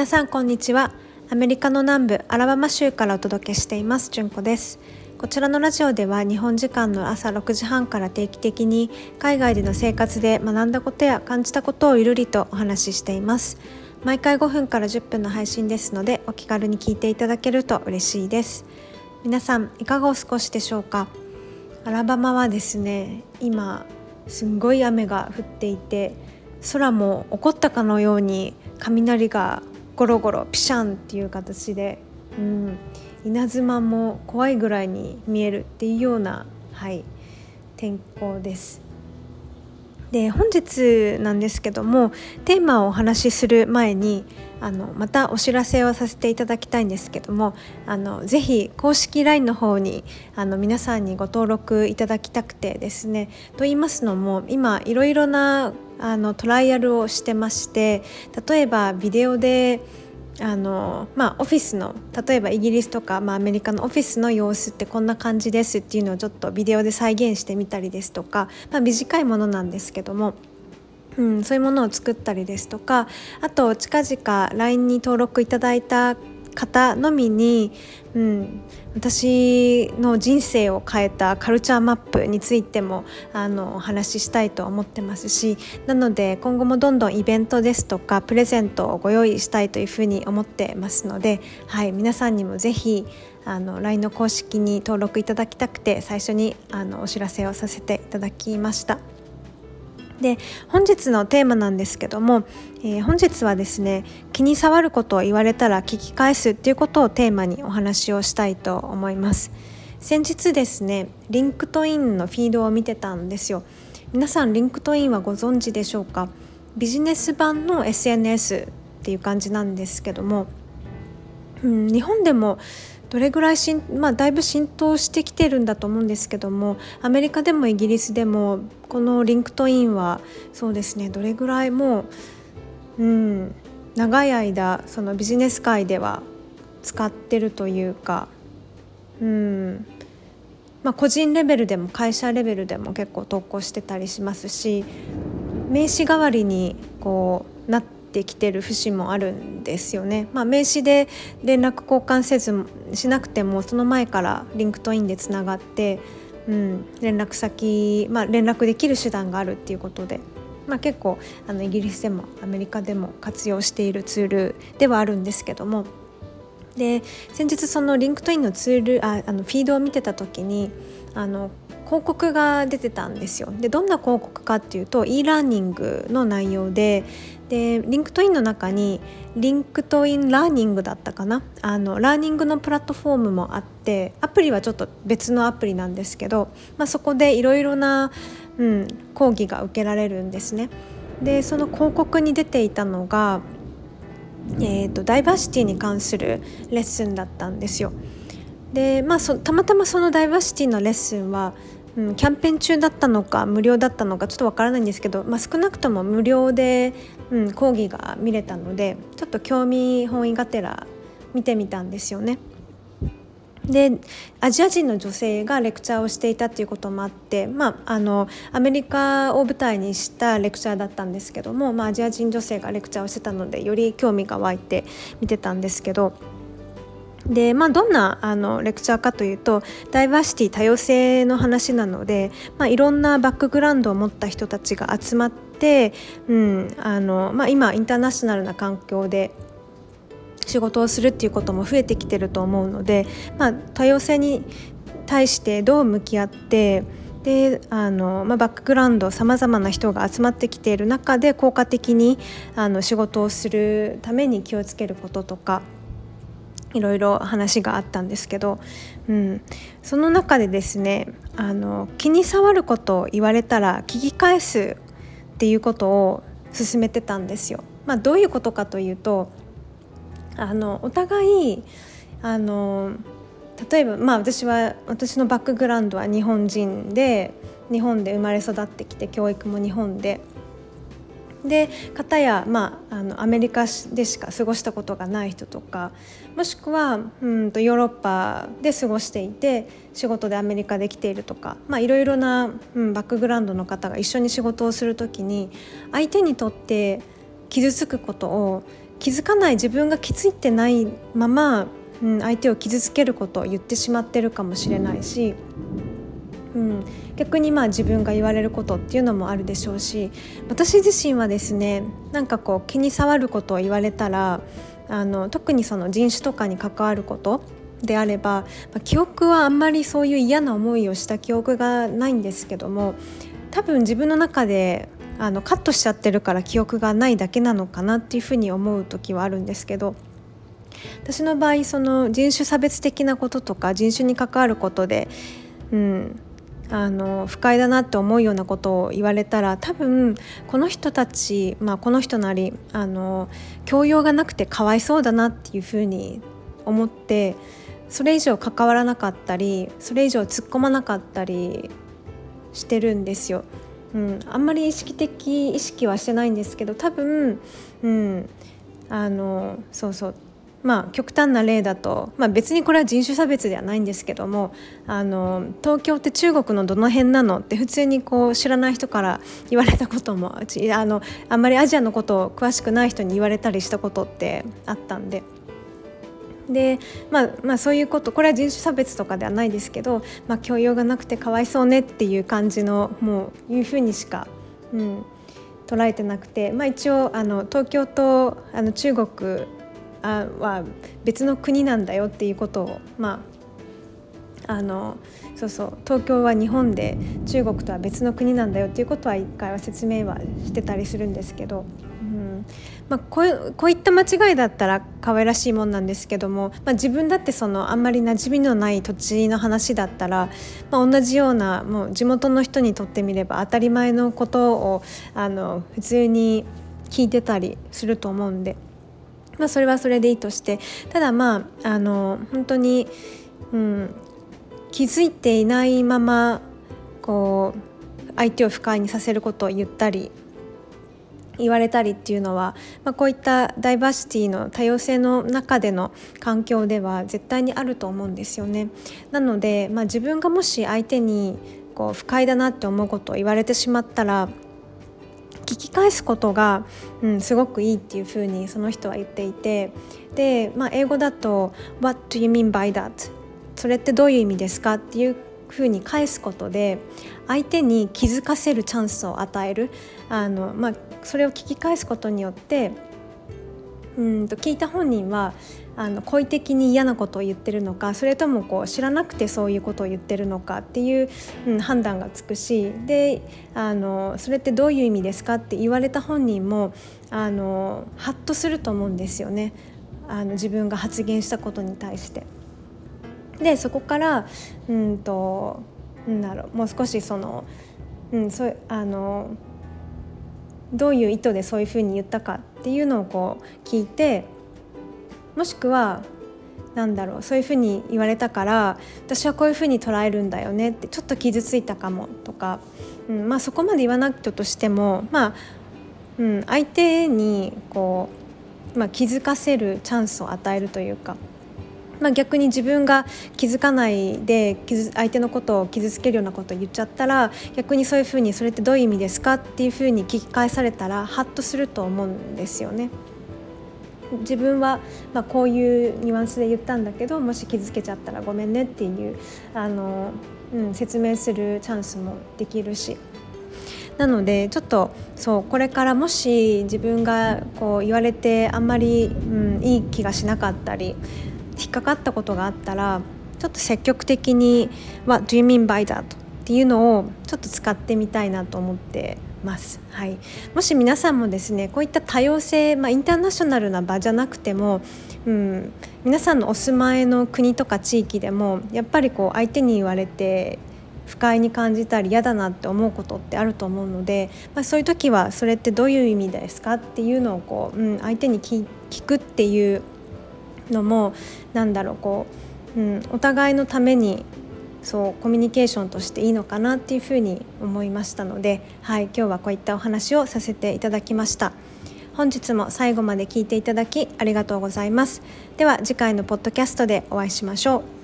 皆さんこんにちは。アメリカの南部アラバマ州からお届けしています。純子です。こちらのラジオでは日本時間の朝6時半から定期的に海外での生活で学んだことや感じたことをゆるりとお話ししています。毎回5分から10分の配信ですのでお気軽に聞いていただけると嬉しいです。皆さんいかがお過ごしでしょうか？アラバマはですね今すんごい雨が降っていて空も起こったかのように雷がゴロゴロピシャンっていう形で、うん、稲妻も怖いぐらいに見えるっていうような、はい、天候です。で本日なんですけどもテーマをお話しする前にあのまたお知らせをさせていただきたいんですけどもあのぜひ公式 LINE の方にあの皆さんにご登録いただきたくてですねと言いますのも今いろいろなあのトライアルをしてまして例えばビデオであのまあ、オフィスの例えばイギリスとか、まあ、アメリカのオフィスの様子ってこんな感じですっていうのをちょっとビデオで再現してみたりですとか、まあ、短いものなんですけどもうん、そういうものを作ったりですとかあと近々 LINE に登録いただいた方のみに、うん、私の人生を変えたカルチャーマップについてもあのお話ししたいと思ってますしなので今後もどんどんイベントですとかプレゼントをご用意したいというふうに思ってますので、はい、皆さんにもぜひあの LINE の公式に登録いただきたくて最初にあのお知らせをさせていただきました。で本日のテーマなんですけども、えー、本日はですね気に障ることを言われたら聞き返すっていうことをテーマにお話をしたいと思います。先日ですね LinkedIn のフィードを見てたんですよ。皆さん LinkedIn はご存知でしょうか？ビジネス版の SNS っていう感じなんですけども、うん、日本でもどれぐらいしん、まあ、だいぶ浸透してきてるんだと思うんですけどもアメリカでもイギリスでもこの LinkedIn はそうですねどれぐらいもう、うん、長い間そのビジネス界では使ってるというか、うんまあ、個人レベルでも会社レベルでも結構投稿してたりしますし名刺代わりにこうなっててきてる節もあるんですよね。まあ、名刺で連絡交換せずしなくてもその前から LinkedIn でつながって、うん、連絡先、まあ、連絡できる手段があるっていうことで、まあ、結構あのイギリスでもアメリカでも活用しているツールではあるんですけどもで先日その LinkedIn のツールああのフィードを見てた時にあの広告が出てたんですよでどんな広告かっていうと e ラーニングの内容でで LinkedIn の中に LinkedIn Learning だったかな？あのラーニングのプラットフォームもあってアプリはちょっと別のアプリなんですけど、まあ、そこでいろいろな、うん、講義が受けられるんですね。でその広告に出ていたのが、えーと、ダイバーシティに関するレッスンだったんですよ。でまあ、たまたまそのダイバーシティのレッスンはうん、キャンペーン中だったのか無料だったのかちょっとわからないんですけど、まあ、少なくとも無料で、うん、講義が見れたのでちょっと興味本位がてら見てみたんですよね。でアジア人の女性がレクチャーをしていたっていうこともあって、まあ、あのアメリカを舞台にしたレクチャーだったんですけども、まあ、アジア人女性がレクチャーをしてたのでより興味が湧いて見てたんですけど。でまあ、どんなあのレクチャーかというとダイバーシティ多様性の話なので、まあ、いろんなバックグラウンドを持った人たちが集まって、うんあのまあ、今インターナショナルな環境で仕事をするっていうことも増えてきてると思うので、まあ、多様性に対してどう向き合ってであの、まあ、バックグラウンドさまざまな人が集まってきている中で効果的にあの仕事をするために気をつけることとかいろいろ話があったんですけど、うん、その中でですねあの気に障ることを言われたら聞き返すっていうことを進めてたんですよ。まあ、どういうことかというとあのお互いあの例えば、まあ、私は私のバックグラウンドは日本人で日本で生まれ育ってきて教育も日本でで方や、まあ、あのアメリカでしか過ごしたことがない人とかもしくはうんとヨーロッパで過ごしていて仕事でアメリカで来ているとか、まあ、いろいろな、うん、バックグラウンドの方が一緒に仕事をする時に相手にとって傷つくことを気づかない自分が気づいてないまま、うん、相手を傷つけることを言ってしまってるかもしれないし、うん、逆にまあ自分が言われることっていうのもあるでしょうし私自身はですねなんかこう気に障ることを言われたらあの特にその人種とかに関わることであれば、まあ、記憶はあんまりそういう嫌な思いをした記憶がないんですけども多分自分の中であのカットしちゃってるから記憶がないだけなのかなっていうふうに思う時はあるんですけど私の場合その人種差別的なこととか人種に関わることで、うん、あの不快だなって思うようなことを言われたら多分この人たち、まあ、この人なりあの教養がなくてかわいそうだなっていうふうに思ってそれ以上関わらなかったりそれ以上突っ込まなかったりしてるんですよ。うん、あんまり意識的意識はしてないんですけど多分、うん、あのそうそうまあ、極端な例だと、まあ、別にこれは人種差別ではないんですけどもあの東京って中国のどの辺なのって普通にこう知らない人から言われたこともあのあんまりアジアのことを詳しくない人に言われたりしたことってあったんで。でまあ、まあそういうことこれは人種差別とかではないですけど、まあ、教養がなくてかわいそうねっていう感じのもういうふうにしか、うん、捉えてなくて、まあ、一応あの東京とあの中国あは別の国なんだよっていうことをまああのそうそう東京は日本で中国とは別の国なんだよっていうことは一回は説明はしてたりするんですけど、うんまあ、こうこういった間違いだったら可愛らしいもんなんですけども、まあ、自分だってそのあんまり馴染みのない土地の話だったら、まあ、同じようなもう地元の人にとってみれば当たり前のことをあの普通に聞いてたりすると思うんで。まあ、それはそれでいいとしてただまああの本当に、うん、気づいていないままこう相手を不快にさせることを言ったり言われたりっていうのは、まあ、こういったダイバーシティの多様性の中での環境では絶対にあると思うんですよね。なので、まあ、自分がもし相手にこう不快だなって思うことを言われてしまったら聞き返すことが、うん、すごくいいっていうふうにその人は言っていてで、まあ、英語だと「What do you mean by that?」それってどういう意味ですかっていうふうに返すことで相手に気づかせるチャンスを与えるあの、まあ、それを聞き返すことによってうんと聞いた本人はあの故意的に嫌なことを言ってるのかそれともこう知らなくてそういうことを言ってるのかっていう、うん、判断がつくしであのそれってどういう意味ですか？って言われた本人もあのハッとすると思うんですよねあの自分が発言したことに対して。でそこからうんとなんだろうもう少しその、うん、そあのどういう意図でそういうふうに言ったかっていうのをこう聞いてもしくはなんだろうそういうふうに言われたから私はこういうふうに捉えるんだよねってちょっと傷ついたかもとか、うんまあ、そこまで言わなくてとしても、まあうん、相手にこう、まあ、気づかせるチャンスを与えるというか。まあ、逆に自分が気づかないで相手のことを傷つけるようなことを言っちゃったら逆にそういうふうにそれってどういう意味ですか？っていうふうに聞き返されたらハッとすると思うんですよね。自分は、まあ、こういうニュアンスで言ったんだけどもし気づけちゃったらごめんねっていうあの、うん、説明するチャンスもできるし。なのでちょっとそうこれからもし自分がこう言われてあんまり、うん、いい気がしなかったり引っかかったことがあったらちょっと積極的に「What do you mean by that?」っていうのをちょっと使ってみたいなと思ってます、はい、もし皆さんもですねこういった多様性、まあ、インターナショナルな場じゃなくても、うん、皆さんのお住まいの国とか地域でもやっぱりこう相手に言われて不快に感じたり嫌だなって思うことってあると思うので、まあ、そういう時はそれってどういう意味ですかっていうのをこう、うん、相手に聞くっていうのもなんだろうこう、うん、お互いのためにそうコミュニケーションとしていいのかなっていうふうに思いましたので、はい、今日はこういったお話をさせていただきました。本日も最後まで聞いていただきありがとうございます。では次回のポッドキャストでお会いしましょう。